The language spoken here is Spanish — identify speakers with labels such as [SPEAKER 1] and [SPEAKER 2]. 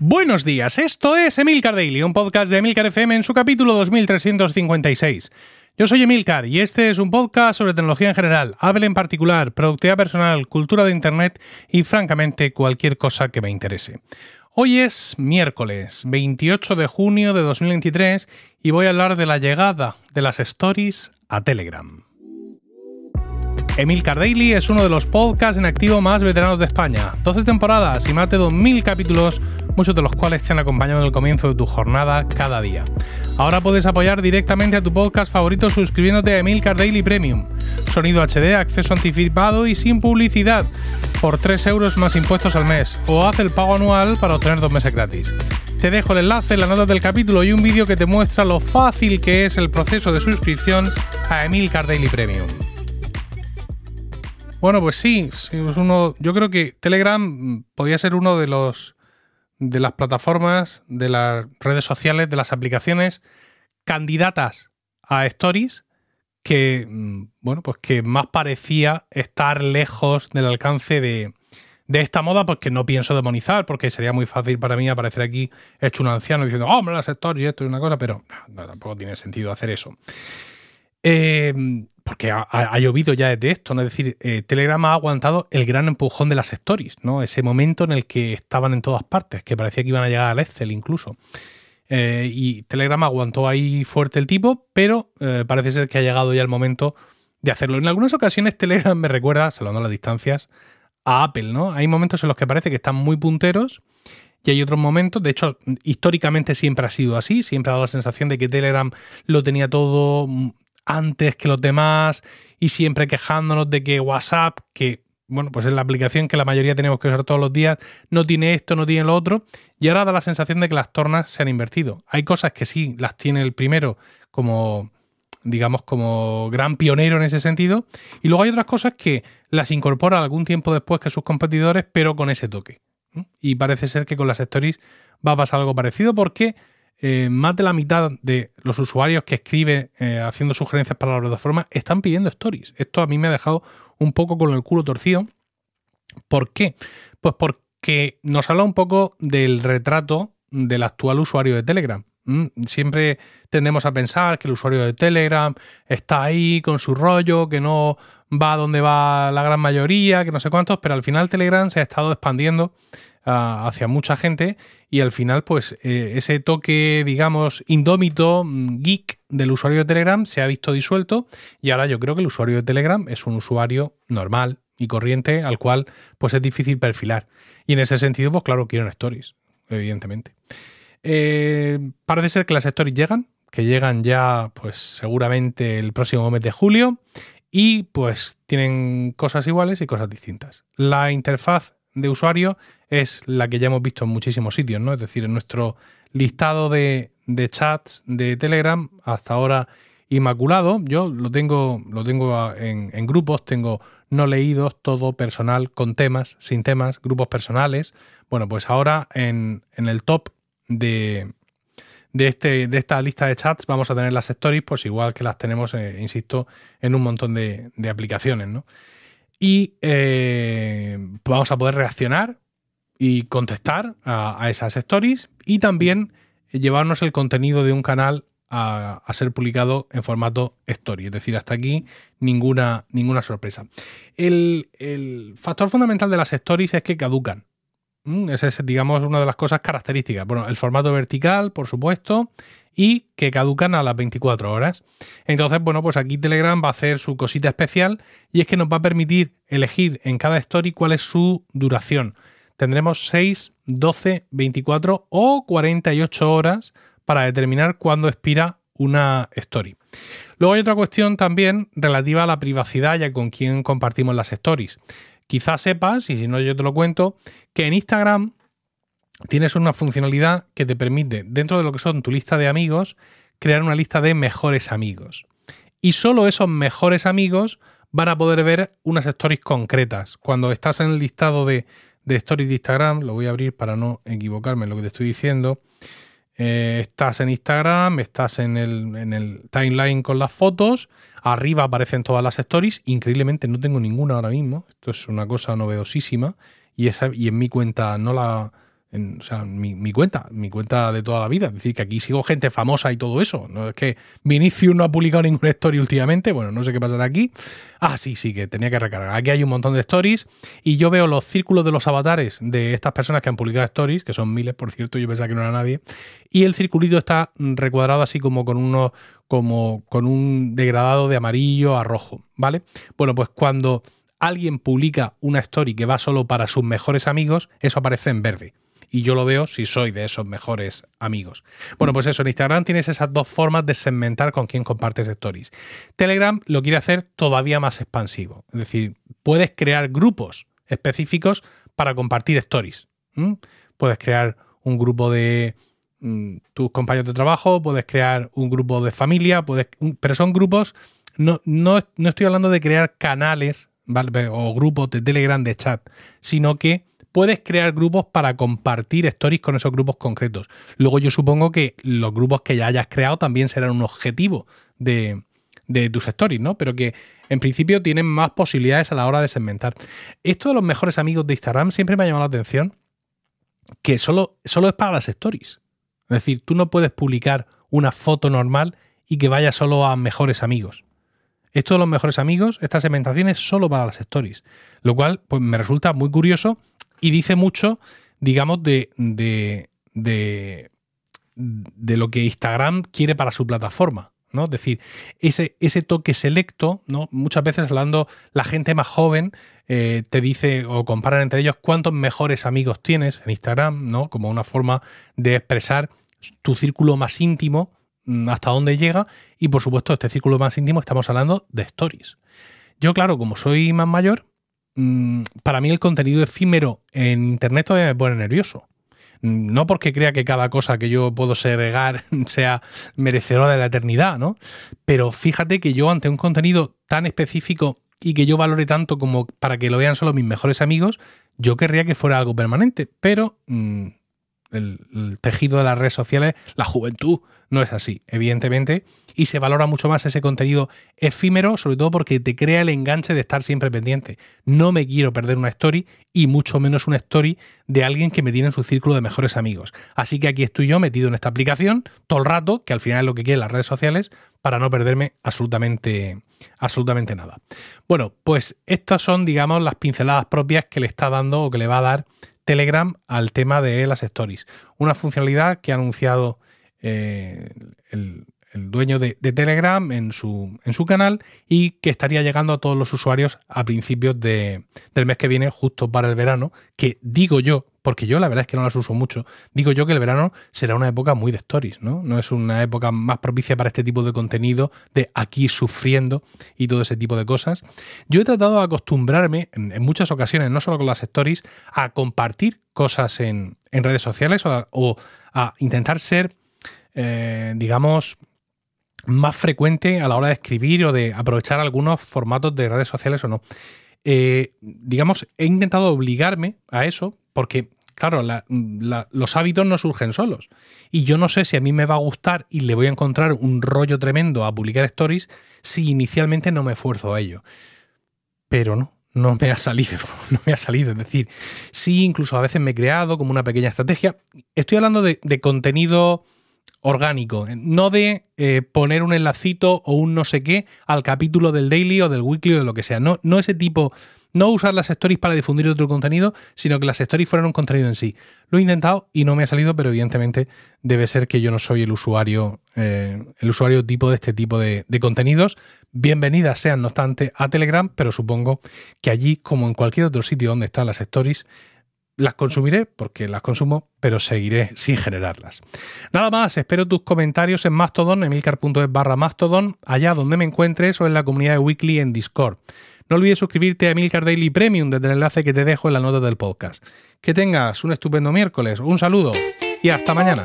[SPEAKER 1] Buenos días, esto es Emilcar Daily, un podcast de Emilcar FM en su capítulo 2356. Yo soy Emilcar y este es un podcast sobre tecnología en general, Apple en particular, productividad personal, cultura de Internet y francamente cualquier cosa que me interese. Hoy es miércoles 28 de junio de 2023 y voy a hablar de la llegada de las stories a Telegram. Emil Daily es uno de los podcasts en activo más veteranos de España. 12 temporadas y más de 2.000 capítulos, muchos de los cuales te han acompañado en el comienzo de tu jornada cada día. Ahora puedes apoyar directamente a tu podcast favorito suscribiéndote a Emilcar Daily Premium. Sonido HD, acceso anticipado y sin publicidad por 3 euros más impuestos al mes. O haz el pago anual para obtener dos meses gratis. Te dejo el enlace en la nota del capítulo y un vídeo que te muestra lo fácil que es el proceso de suscripción a Emilcar Daily Premium. Bueno, pues sí, es uno, yo creo que Telegram podría ser uno de los de las plataformas, de las redes sociales, de las aplicaciones candidatas a Stories que, mm, bueno, pues que más parecía estar lejos del alcance de, de esta moda, pues que no pienso demonizar, porque sería muy fácil para mí aparecer aquí hecho un anciano diciendo, oh, hombre, las Stories, esto es una cosa, pero no, tampoco tiene sentido hacer eso. Eh, porque ha, llovido ya desde esto, ¿no? Es decir, eh, Telegram ha aguantado el gran empujón de las stories, ¿no? Ese momento en el que estaban en todas partes, que parecía que iban a llegar al Excel incluso. Eh, y Telegram aguantó ahí fuerte el tipo, pero eh, parece ser que ha llegado ya el momento de hacerlo. En algunas ocasiones Telegram me recuerda, salvando las distancias, a Apple, ¿no? Hay momentos en los que parece que están muy punteros y hay otros momentos, de hecho, históricamente siempre ha sido así, siempre ha dado la sensación de que Telegram lo tenía todo antes que los demás y siempre quejándonos de que WhatsApp, que bueno, pues es la aplicación que la mayoría tenemos que usar todos los días, no tiene esto, no tiene lo otro, y ahora da la sensación de que las tornas se han invertido. Hay cosas que sí las tiene el primero como digamos como gran pionero en ese sentido, y luego hay otras cosas que las incorpora algún tiempo después que sus competidores, pero con ese toque. Y parece ser que con las stories va a pasar algo parecido porque eh, más de la mitad de los usuarios que escriben eh, haciendo sugerencias para la plataforma están pidiendo stories. Esto a mí me ha dejado un poco con el culo torcido. ¿Por qué? Pues porque nos habla un poco del retrato del actual usuario de Telegram. Siempre tendemos a pensar que el usuario de Telegram está ahí con su rollo, que no va donde va la gran mayoría, que no sé cuántos, pero al final Telegram se ha estado expandiendo hacia mucha gente y al final pues eh, ese toque digamos indómito, mm, geek del usuario de Telegram se ha visto disuelto y ahora yo creo que el usuario de Telegram es un usuario normal y corriente al cual pues es difícil perfilar. Y en ese sentido pues claro quieren stories, evidentemente. Eh, parece ser que las stories llegan, que llegan ya pues seguramente el próximo mes de julio y pues tienen cosas iguales y cosas distintas. La interfaz de usuario es la que ya hemos visto en muchísimos sitios, ¿no? Es decir, en nuestro listado de, chats de Telegram, hasta ahora inmaculado, yo lo tengo, lo tengo en, grupos, tengo no leídos, todo personal, con temas, sin temas, grupos personales. Bueno, pues ahora en, el top de, de, este, de esta lista de chats vamos a tener las stories, pues igual que las tenemos, eh, insisto, en un montón de, de aplicaciones, ¿no? Y eh, vamos a poder reaccionar y contestar a, esas stories y también llevarnos el contenido de un canal a, ser publicado en formato story. Es decir, hasta aquí ninguna, ninguna sorpresa. El, el, factor fundamental de las stories es que caducan. Mm, esa es, digamos, una de las cosas características. Bueno, el formato vertical, por supuesto, y que caducan a las 24 horas. Entonces, bueno, pues aquí Telegram va a hacer su cosita especial y es que nos va a permitir elegir en cada story cuál es su duración. Tendremos 6, 12, 24 o 48 horas para determinar cuándo expira una story. Luego hay otra cuestión también relativa a la privacidad y a con quién compartimos las stories. Quizás sepas, y si no yo te lo cuento, que en Instagram tienes una funcionalidad que te permite, dentro de lo que son tu lista de amigos, crear una lista de mejores amigos. Y solo esos mejores amigos van a poder ver unas stories concretas. Cuando estás en el listado de, stories de Instagram, lo voy a abrir para no equivocarme en lo que te estoy diciendo. Eh, estás en Instagram, estás en el, en el timeline con las fotos, arriba aparecen todas las stories, increíblemente no tengo ninguna ahora mismo, esto es una cosa novedosísima y, esa, y en mi cuenta no la o sea, mi, cuenta, mi cuenta de toda la vida. Es decir, que aquí sigo gente famosa y todo eso. No es que Vinicius no ha publicado ninguna story últimamente. Bueno, no sé qué pasará aquí. Ah, sí, sí, que tenía que recargar. Aquí hay un montón de stories y yo veo los círculos de los avatares de estas personas que han publicado stories, que son miles, por cierto, yo pensaba que no era nadie. Y el circulito está recuadrado así como con uno, como con un degradado de amarillo a rojo, ¿vale? Bueno, pues cuando alguien publica una story que va solo para sus mejores amigos, eso aparece en verde y yo lo veo si soy de esos mejores amigos. Bueno, pues eso, en Instagram tienes esas dos formas de segmentar con quién compartes stories. Telegram lo quiere hacer todavía más expansivo, es decir, puedes crear grupos específicos para compartir stories. Puedes crear un grupo de mm, tus compañeros de trabajo, puedes crear un grupo de familia, puedes, pero son grupos, no, no, no estoy hablando de crear canales o grupos de Telegram de chat, sino que puedes crear grupos para compartir stories con esos grupos concretos. Luego yo supongo que los grupos que ya hayas creado también serán un objetivo de, tus stories, ¿no? Pero que en principio tienen más posibilidades a la hora de segmentar. Esto de los mejores amigos de Instagram siempre me ha llamado la atención que solo, solo es para las stories. Es decir, tú no puedes publicar una foto normal y que vaya solo a mejores amigos. Esto de los mejores amigos, esta segmentación es solo para las stories. Lo cual pues, me resulta muy curioso y dice mucho, digamos, de, de, de, lo que Instagram quiere para su plataforma. ¿no? Es decir, ese, ese toque selecto, ¿no? Muchas veces hablando, la gente más joven eh, te dice o comparan entre ellos cuántos mejores amigos tienes en Instagram, ¿no? Como una forma de expresar tu círculo más íntimo, mm, hasta dónde llega. Y por supuesto, este círculo más íntimo estamos hablando de stories. Yo, claro, como soy más mayor, Mm, para mí el contenido efímero en Internet todavía me pone nervioso. Mm, no porque crea que cada cosa que yo puedo segregar sea merecedora de la eternidad, ¿no? Pero fíjate que yo ante un contenido tan específico y que yo valore tanto como para que lo vean solo mis mejores amigos, yo querría que fuera algo permanente. Pero mm, el, tejido de las redes sociales, la juventud no es así, evidentemente, y se valora mucho más ese contenido efímero, sobre todo porque te crea el enganche de estar siempre pendiente. No me quiero perder una story y mucho menos una story de alguien que me tiene en su círculo de mejores amigos. Así que aquí estoy yo metido en esta aplicación todo el rato, que al final es lo que quieren las redes sociales, para no perderme absolutamente, absolutamente nada. Bueno, pues estas son, digamos, las pinceladas propias que le está dando o que le va a dar Telegram al tema de las stories. Una funcionalidad que ha anunciado eh, el, dueño de, Telegram en su, en su, canal y que estaría llegando a todos los usuarios a principios del mes que viene, justo para el verano, que digo yo, porque yo la verdad es que no las uso mucho, digo yo que el verano será una época muy de stories, ¿no? No es una época más propicia para este tipo de contenido, de aquí sufriendo y todo ese tipo de cosas. Yo he tratado de acostumbrarme en, muchas ocasiones, no solo con las stories, a compartir cosas en, redes sociales o a, intentar ser, eh, digamos, más frecuente a la hora de escribir o de aprovechar algunos formatos de redes sociales o no. Eh, digamos, he intentado obligarme a eso porque, claro, los hábitos no surgen solos. Y yo no sé si a mí me va a gustar y le voy a encontrar un rollo tremendo a publicar stories si inicialmente no me esfuerzo a ello. Pero no, no me ha salido, no me ha salido. Es decir, sí, incluso a veces me he creado como una pequeña estrategia. Estoy hablando de, de contenido orgánico, no de eh, poner un enlacito o un no sé qué al capítulo del daily o del weekly o de lo que sea. No, no ese tipo, no usar las stories para difundir otro contenido, sino que las stories fueran un contenido en sí. Lo he intentado y no me ha salido, pero evidentemente debe ser que yo no soy el usuario, eh, el usuario tipo de este tipo de, de contenidos. Bienvenidas sean, no obstante, a Telegram, pero supongo que allí, como en cualquier otro sitio donde están las stories, las consumiré porque las consumo, pero seguiré sin generarlas. Nada más, espero tus comentarios en Mastodon, emilcar.es barra Mastodon, allá donde me encuentres o en la comunidad de Weekly en Discord. No olvides suscribirte a Emilcar Daily Premium desde el enlace que te dejo en la nota del podcast. Que tengas un estupendo miércoles, un saludo y hasta mañana.